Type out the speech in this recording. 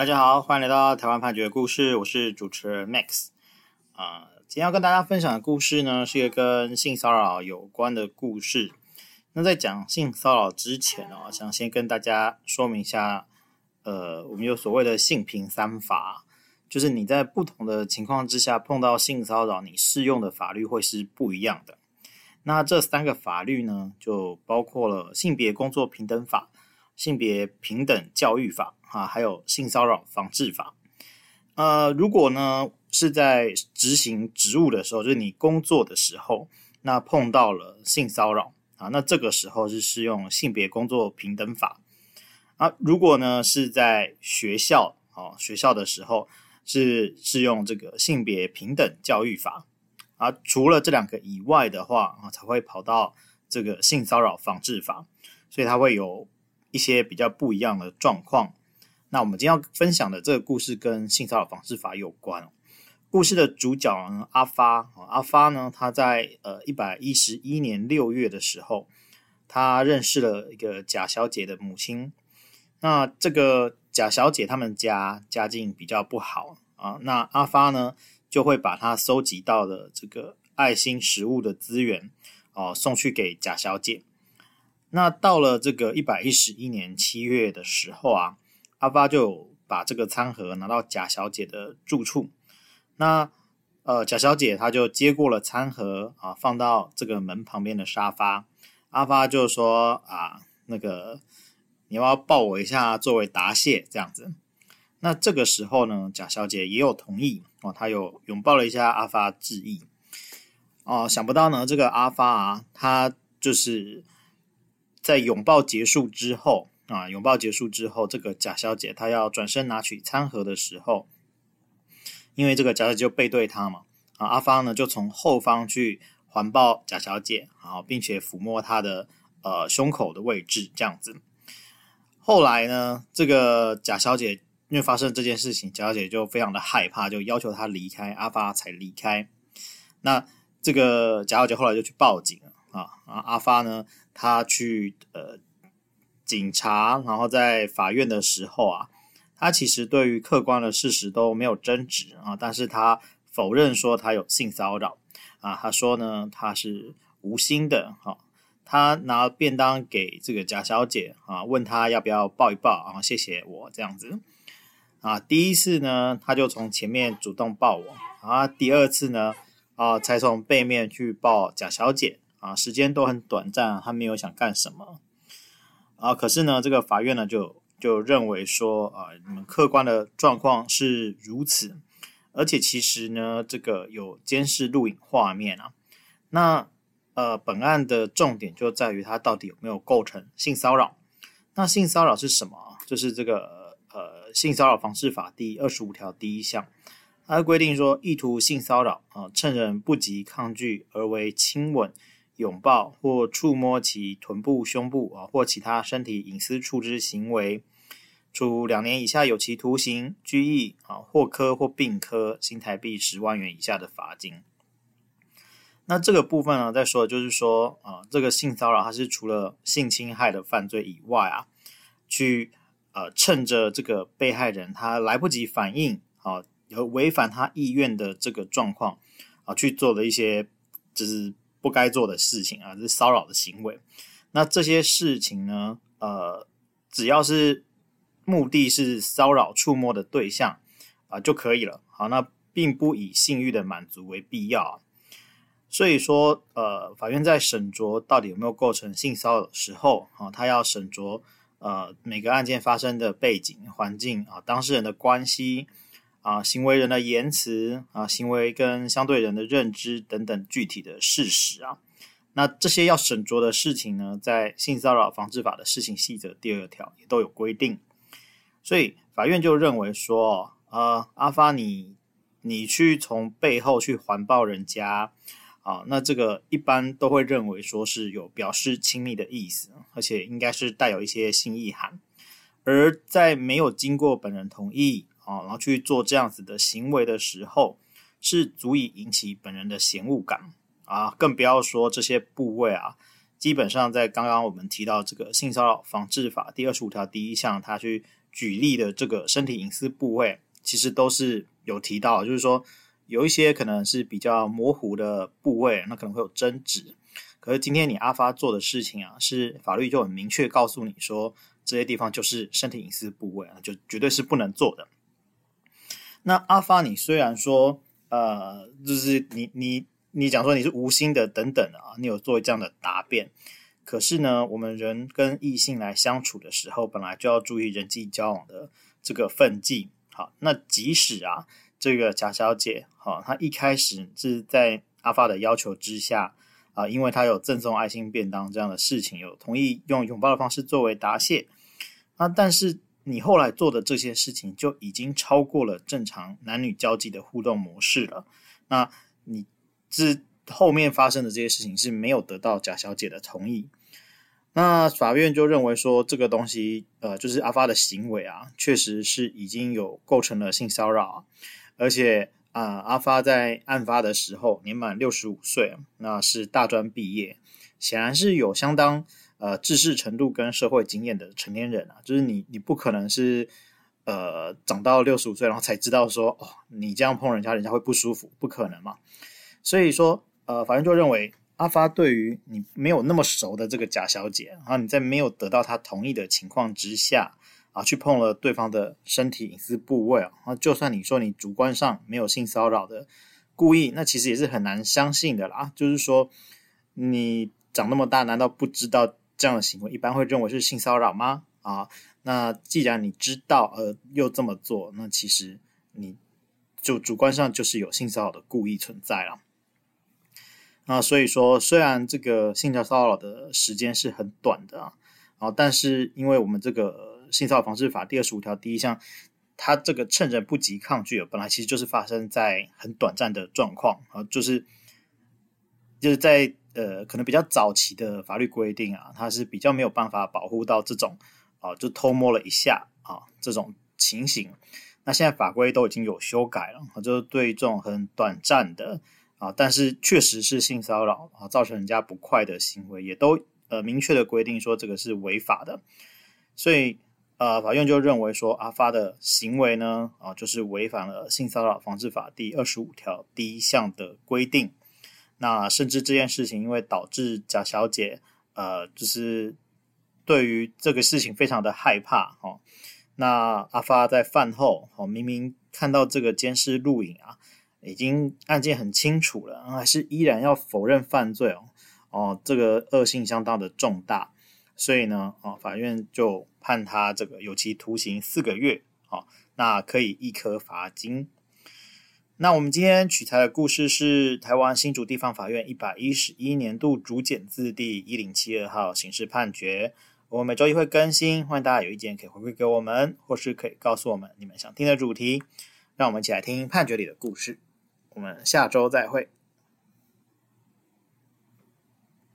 大家好，欢迎来到台湾判决故事，我是主持人 Max。啊、今天要跟大家分享的故事呢，是一个跟性骚扰有关的故事。那在讲性骚扰之前哦，想先跟大家说明一下，呃，我们有所谓的性平三法，就是你在不同的情况之下碰到性骚扰，你适用的法律会是不一样的。那这三个法律呢，就包括了性别工作平等法、性别平等教育法。啊，还有性骚扰防治法。呃，如果呢是在执行职务的时候，就是你工作的时候，那碰到了性骚扰啊，那这个时候是适用性别工作平等法。啊，如果呢是在学校啊，学校的时候是适用这个性别平等教育法。啊，除了这两个以外的话啊，才会跑到这个性骚扰防治法，所以它会有一些比较不一样的状况。那我们今天要分享的这个故事跟性骚扰防治法有关。故事的主角呢，阿发，阿发呢，他在呃一百一十一年六月的时候，他认识了一个贾小姐的母亲。那这个贾小姐他们家家境比较不好啊，那阿发呢就会把他收集到的这个爱心食物的资源哦送去给贾小姐。那到了这个一百一十一年七月的时候啊。阿发就把这个餐盒拿到贾小姐的住处，那呃贾小姐她就接过了餐盒啊，放到这个门旁边的沙发。阿发就说啊，那个你要抱我一下作为答谢这样子。那这个时候呢，贾小姐也有同意哦，她有拥抱了一下阿发致意。哦，想不到呢，这个阿发啊，他就是在拥抱结束之后。啊！拥抱结束之后，这个贾小姐她要转身拿取餐盒的时候，因为这个贾小姐就背对她嘛，啊，阿发呢就从后方去环抱贾小姐，然啊，并且抚摸她的呃胸口的位置，这样子。后来呢，这个贾小姐因为发生这件事情，贾小姐就非常的害怕，就要求她离开，阿发才离开。那这个贾小姐后来就去报警了，啊，啊，阿发呢，他去呃。警察，然后在法院的时候啊，他其实对于客观的事实都没有争执啊，但是他否认说他有性骚扰啊，他说呢他是无心的，哈，他拿便当给这个贾小姐啊，问他要不要抱一抱啊，谢谢我这样子啊，第一次呢他就从前面主动抱我啊，第二次呢啊才从背面去抱贾小姐啊，时间都很短暂，他没有想干什么。啊，可是呢，这个法院呢就就认为说，啊，你们客观的状况是如此，而且其实呢，这个有监视录影画面啊。那呃，本案的重点就在于它到底有没有构成性骚扰。那性骚扰是什么？就是这个呃，性骚扰防治法第二十五条第一项，它规定说，意图性骚扰啊，趁人不及抗拒而为亲吻。拥抱或触摸其臀部、胸部啊，或其他身体隐私处之行为，处两年以下有期徒刑、拘役啊，或科或并科新台币十万元以下的罚金。那这个部分呢，再说就是说啊，这个性骚扰它是除了性侵害的犯罪以外啊，去呃趁着这个被害人他来不及反应啊，有违反他意愿的这个状况啊，去做的一些就是。不该做的事情啊，是骚扰的行为。那这些事情呢，呃，只要是目的是骚扰、触摸的对象啊，就可以了。好，那并不以性欲的满足为必要啊。所以说，呃，法院在审酌到底有没有构成性骚扰的时候啊，他要审酌呃每个案件发生的背景环境啊，当事人的关系。啊，行为人的言辞啊，行为跟相对人的认知等等具体的事实啊，那这些要审酌的事情呢，在性骚扰防治法的施行细则第二条也都有规定，所以法院就认为说，呃，阿发你你去从背后去环抱人家啊，那这个一般都会认为说是有表示亲密的意思，而且应该是带有一些性意涵，而在没有经过本人同意。啊，然后去做这样子的行为的时候，是足以引起本人的嫌恶感啊，更不要说这些部位啊，基本上在刚刚我们提到这个性骚扰防治法第二十五条第一项，他去举例的这个身体隐私部位，其实都是有提到，就是说有一些可能是比较模糊的部位，那可能会有争执。可是今天你阿发做的事情啊，是法律就很明确告诉你说，这些地方就是身体隐私部位啊，就绝对是不能做的。那阿发，你虽然说呃，就是你你你讲说你是无心的等等的啊，你有做这样的答辩。可是呢，我们人跟异性来相处的时候，本来就要注意人际交往的这个分际。好，那即使啊，这个贾小姐，好，她一开始是在阿发的要求之下啊，因为她有赠送爱心便当这样的事情，有同意用拥抱的方式作为答谢。啊，但是你后来做的这些事情就已经超过了正常男女交际的互动模式了。那你这后面发生的这些事情是没有得到贾小姐的同意。那法院就认为说，这个东西，呃，就是阿发的行为啊，确实是已经有构成了性骚扰，啊而且啊、阿发在案发的时候年满六十五岁，那是大专毕业，显然是有相当呃知识程度跟社会经验的成年人啊，就是你你不可能是呃长到六十五岁然后才知道说，哦，你这样碰人家，人家会不舒服，不可能嘛，所以说，呃，法院就认为。阿发对于你没有那么熟的这个贾小姐，然后你在没有得到她同意的情况之下，啊，去碰了对方的身体隐私部位啊，就算你说你主观上没有性骚扰的故意，那其实也是很难相信的啦。就是说，你长那么大，难道不知道这样的行为一般会认为是性骚扰吗？啊，那既然你知道，呃，又这么做，那其实你就主观上就是有性骚扰的故意存在了。啊所以说，虽然这个性骚扰的时间是很短的啊，啊，但是因为我们这个性骚扰防治法第二十五条第一项，它这个趁人不及抗拒，本来其实就是发生在很短暂的状况啊，就是就是在呃可能比较早期的法律规定啊，它是比较没有办法保护到这种啊，就偷摸了一下啊这种情形。那现在法规都已经有修改了啊，就是对这种很短暂的。啊，但是确实是性骚扰啊，造成人家不快的行为，也都呃明确的规定说这个是违法的，所以呃法院就认为说阿发的行为呢啊就是违反了性骚扰防治法第二十五条第一项的规定，那甚至这件事情因为导致贾小姐呃就是对于这个事情非常的害怕哦，那阿发在饭后哦明明看到这个监视录影啊。已经案件很清楚了，还是依然要否认犯罪哦，哦，这个恶性相当的重大，所以呢，哦，法院就判他这个有期徒刑四个月，哦，那可以一颗罚金。那我们今天取材的故事是台湾新竹地方法院一百一十一年度竹简字第一零七二号刑事判决。我们每周一会更新，欢迎大家有意见可以回馈给我们，或是可以告诉我们你们想听的主题，让我们一起来听判决里的故事。我们下周再会。